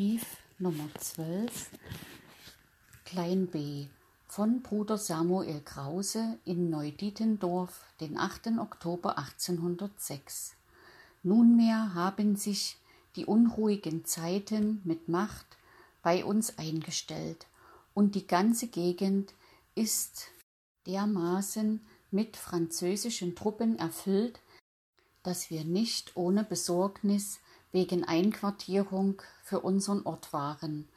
Brief Nummer 12, Klein b von Bruder Samuel Krause in Neudietendorf, den 8. Oktober 1806. Nunmehr haben sich die unruhigen Zeiten mit Macht bei uns eingestellt und die ganze Gegend ist dermaßen mit französischen Truppen erfüllt, dass wir nicht ohne Besorgnis wegen Einquartierung für unseren Ort waren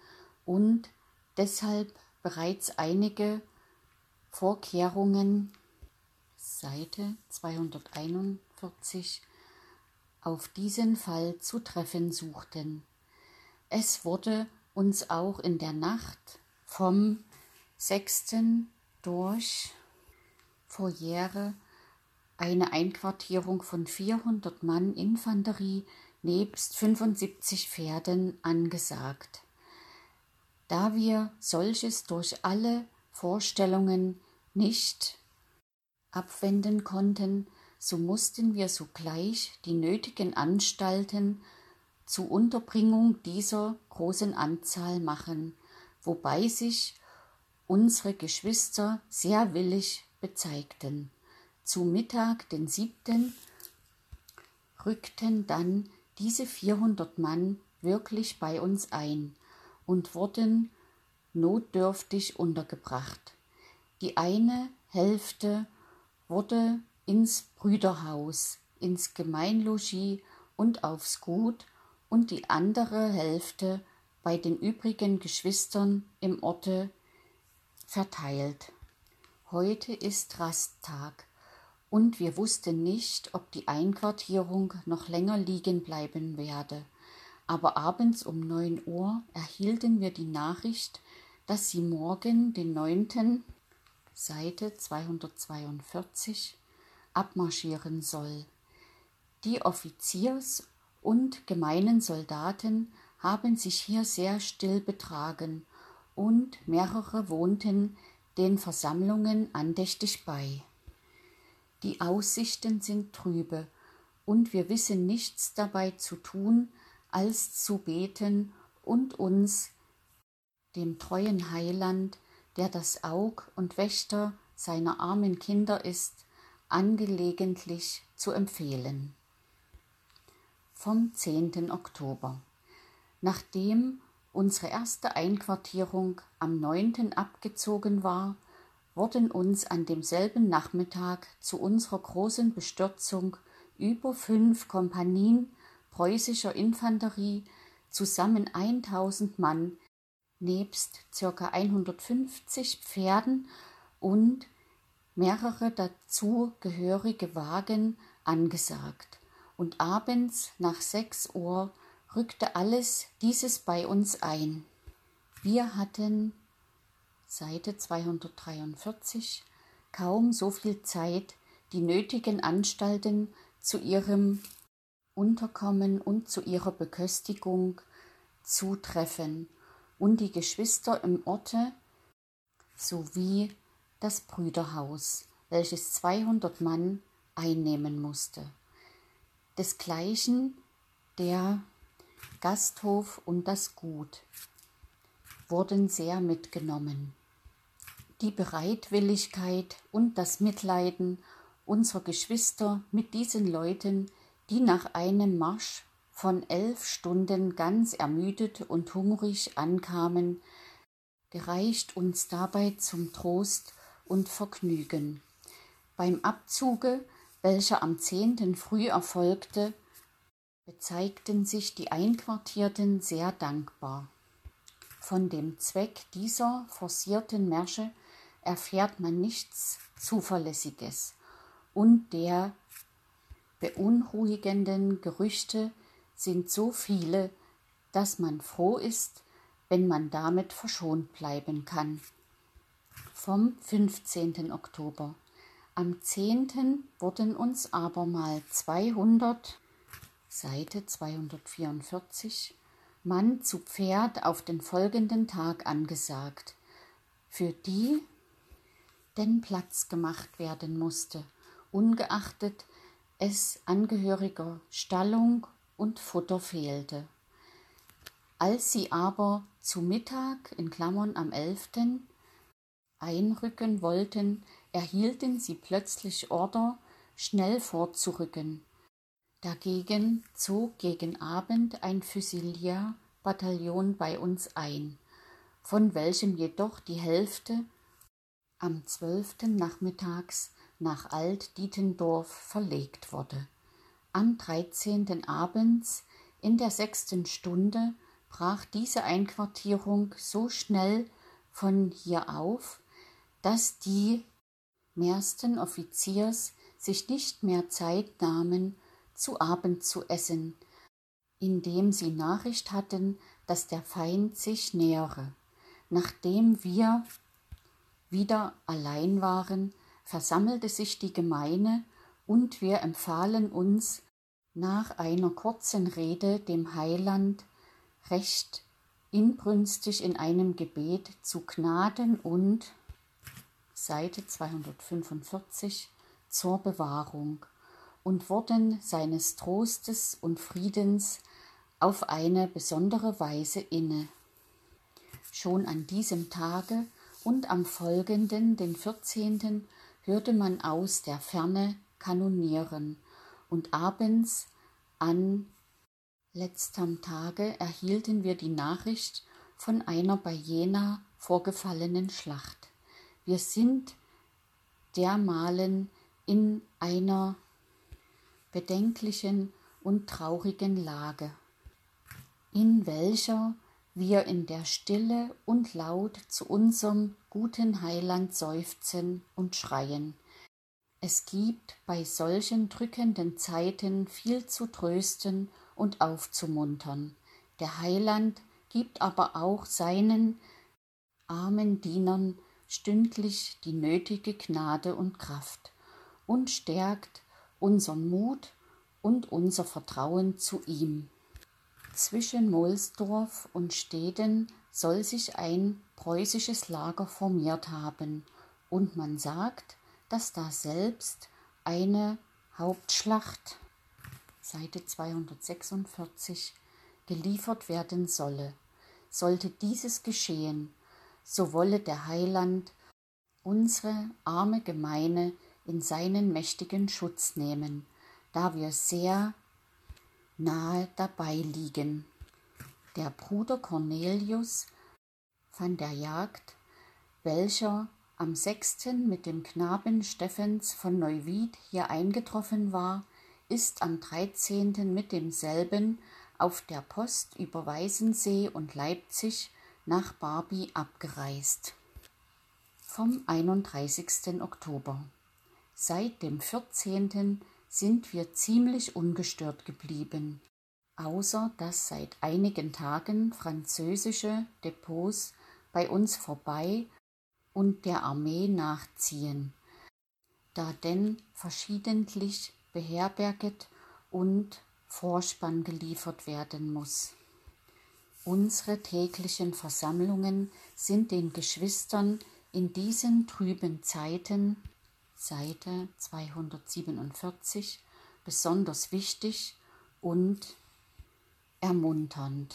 und deshalb bereits einige Vorkehrungen Seite 241 auf diesen Fall zu treffen suchten. Es wurde uns auch in der Nacht vom 6. durch Foyere eine Einquartierung von 400 Mann Infanterie nebst 75 Pferden angesagt. Da wir solches durch alle Vorstellungen nicht abwenden konnten, so mussten wir sogleich die nötigen Anstalten zur Unterbringung dieser großen Anzahl machen, wobei sich unsere Geschwister sehr willig bezeigten. Zu Mittag, den siebten, rückten dann diese 400 Mann wirklich bei uns ein und wurden notdürftig untergebracht. Die eine Hälfte wurde ins Brüderhaus, ins Gemeinlogis und aufs Gut und die andere Hälfte bei den übrigen Geschwistern im Orte verteilt. Heute ist Rasttag und wir wussten nicht, ob die Einquartierung noch länger liegen bleiben werde. Aber abends um neun Uhr erhielten wir die Nachricht, dass sie morgen, den neunten, Seite 242, abmarschieren soll. Die Offiziers- und gemeinen Soldaten haben sich hier sehr still betragen und mehrere wohnten den Versammlungen andächtig bei. Die Aussichten sind trübe, und wir wissen nichts dabei zu tun, als zu beten und uns dem treuen Heiland, der das Aug und Wächter seiner armen Kinder ist, angelegentlich zu empfehlen. Vom 10. Oktober. Nachdem unsere erste Einquartierung am 9. abgezogen war, wurden uns an demselben Nachmittag zu unserer großen Bestürzung über fünf Kompanien preußischer Infanterie, zusammen 1000 Mann, nebst ca. 150 Pferden und mehrere dazu gehörige Wagen angesagt. Und abends nach sechs Uhr rückte alles dieses bei uns ein. Wir hatten Seite 243 kaum so viel Zeit, die nötigen Anstalten zu ihrem Unterkommen und zu ihrer Beköstigung zu treffen und die Geschwister im Orte sowie das Brüderhaus, welches 200 Mann einnehmen musste. Desgleichen der Gasthof und das Gut wurden sehr mitgenommen die Bereitwilligkeit und das Mitleiden unserer Geschwister mit diesen Leuten, die nach einem Marsch von elf Stunden ganz ermüdet und hungrig ankamen, gereicht uns dabei zum Trost und Vergnügen. Beim Abzuge, welcher am zehnten früh erfolgte, bezeigten sich die Einquartierten sehr dankbar. Von dem Zweck dieser forcierten Märsche erfährt man nichts Zuverlässiges und der beunruhigenden Gerüchte sind so viele, dass man froh ist, wenn man damit verschont bleiben kann. Vom 15. Oktober. Am 10. wurden uns abermal 200, Seite 244, Mann zu Pferd auf den folgenden Tag angesagt, für die denn Platz gemacht werden musste, ungeachtet es angehöriger Stallung und Futter fehlte. Als sie aber zu Mittag in Klammern am 11. einrücken wollten, erhielten sie plötzlich Order, schnell vorzurücken. Dagegen zog gegen Abend ein Füsilierbataillon bei uns ein, von welchem jedoch die Hälfte am 12. nachmittags nach Alt-Dietendorf verlegt wurde. Am 13. abends in der sechsten Stunde brach diese Einquartierung so schnell von hier auf, dass die mehrsten Offiziers sich nicht mehr Zeit nahmen, zu Abend zu essen, indem sie Nachricht hatten, dass der Feind sich nähere. Nachdem wir wieder allein waren, versammelte sich die Gemeine und wir empfahlen uns nach einer kurzen Rede dem Heiland recht inbrünstig in einem Gebet zu Gnaden und Seite 245 zur Bewahrung und wurden seines Trostes und Friedens auf eine besondere Weise inne. Schon an diesem Tage und am folgenden, den 14., hörte man aus der Ferne kanonieren, und abends an letztem Tage erhielten wir die Nachricht von einer bei Jena vorgefallenen Schlacht. Wir sind dermalen in einer bedenklichen und traurigen Lage, in welcher wir in der Stille und laut zu unserem guten Heiland seufzen und schreien. Es gibt bei solchen drückenden Zeiten viel zu trösten und aufzumuntern. Der Heiland gibt aber auch seinen armen Dienern stündlich die nötige Gnade und Kraft und stärkt unseren Mut und unser Vertrauen zu ihm. Zwischen Mohlsdorf und Steden soll sich ein preußisches Lager formiert haben, und man sagt, dass da selbst eine Hauptschlacht Seite 246 geliefert werden solle. Sollte dieses geschehen, so wolle der Heiland unsere arme Gemeine in seinen mächtigen Schutz nehmen, da wir sehr nahe dabei liegen. Der Bruder Cornelius van der Jagd, welcher am 6. mit dem Knaben Stephens von Neuwied hier eingetroffen war, ist am 13. mit demselben auf der Post über Weißensee und Leipzig nach Barbie abgereist. Vom 31. Oktober. Seit dem 14. sind wir ziemlich ungestört geblieben, außer dass seit einigen Tagen französische Depots bei uns vorbei und der Armee nachziehen, da denn verschiedentlich beherberget und Vorspann geliefert werden muss. Unsere täglichen Versammlungen sind den Geschwistern in diesen trüben Zeiten, Seite 247, besonders wichtig und ermunternd.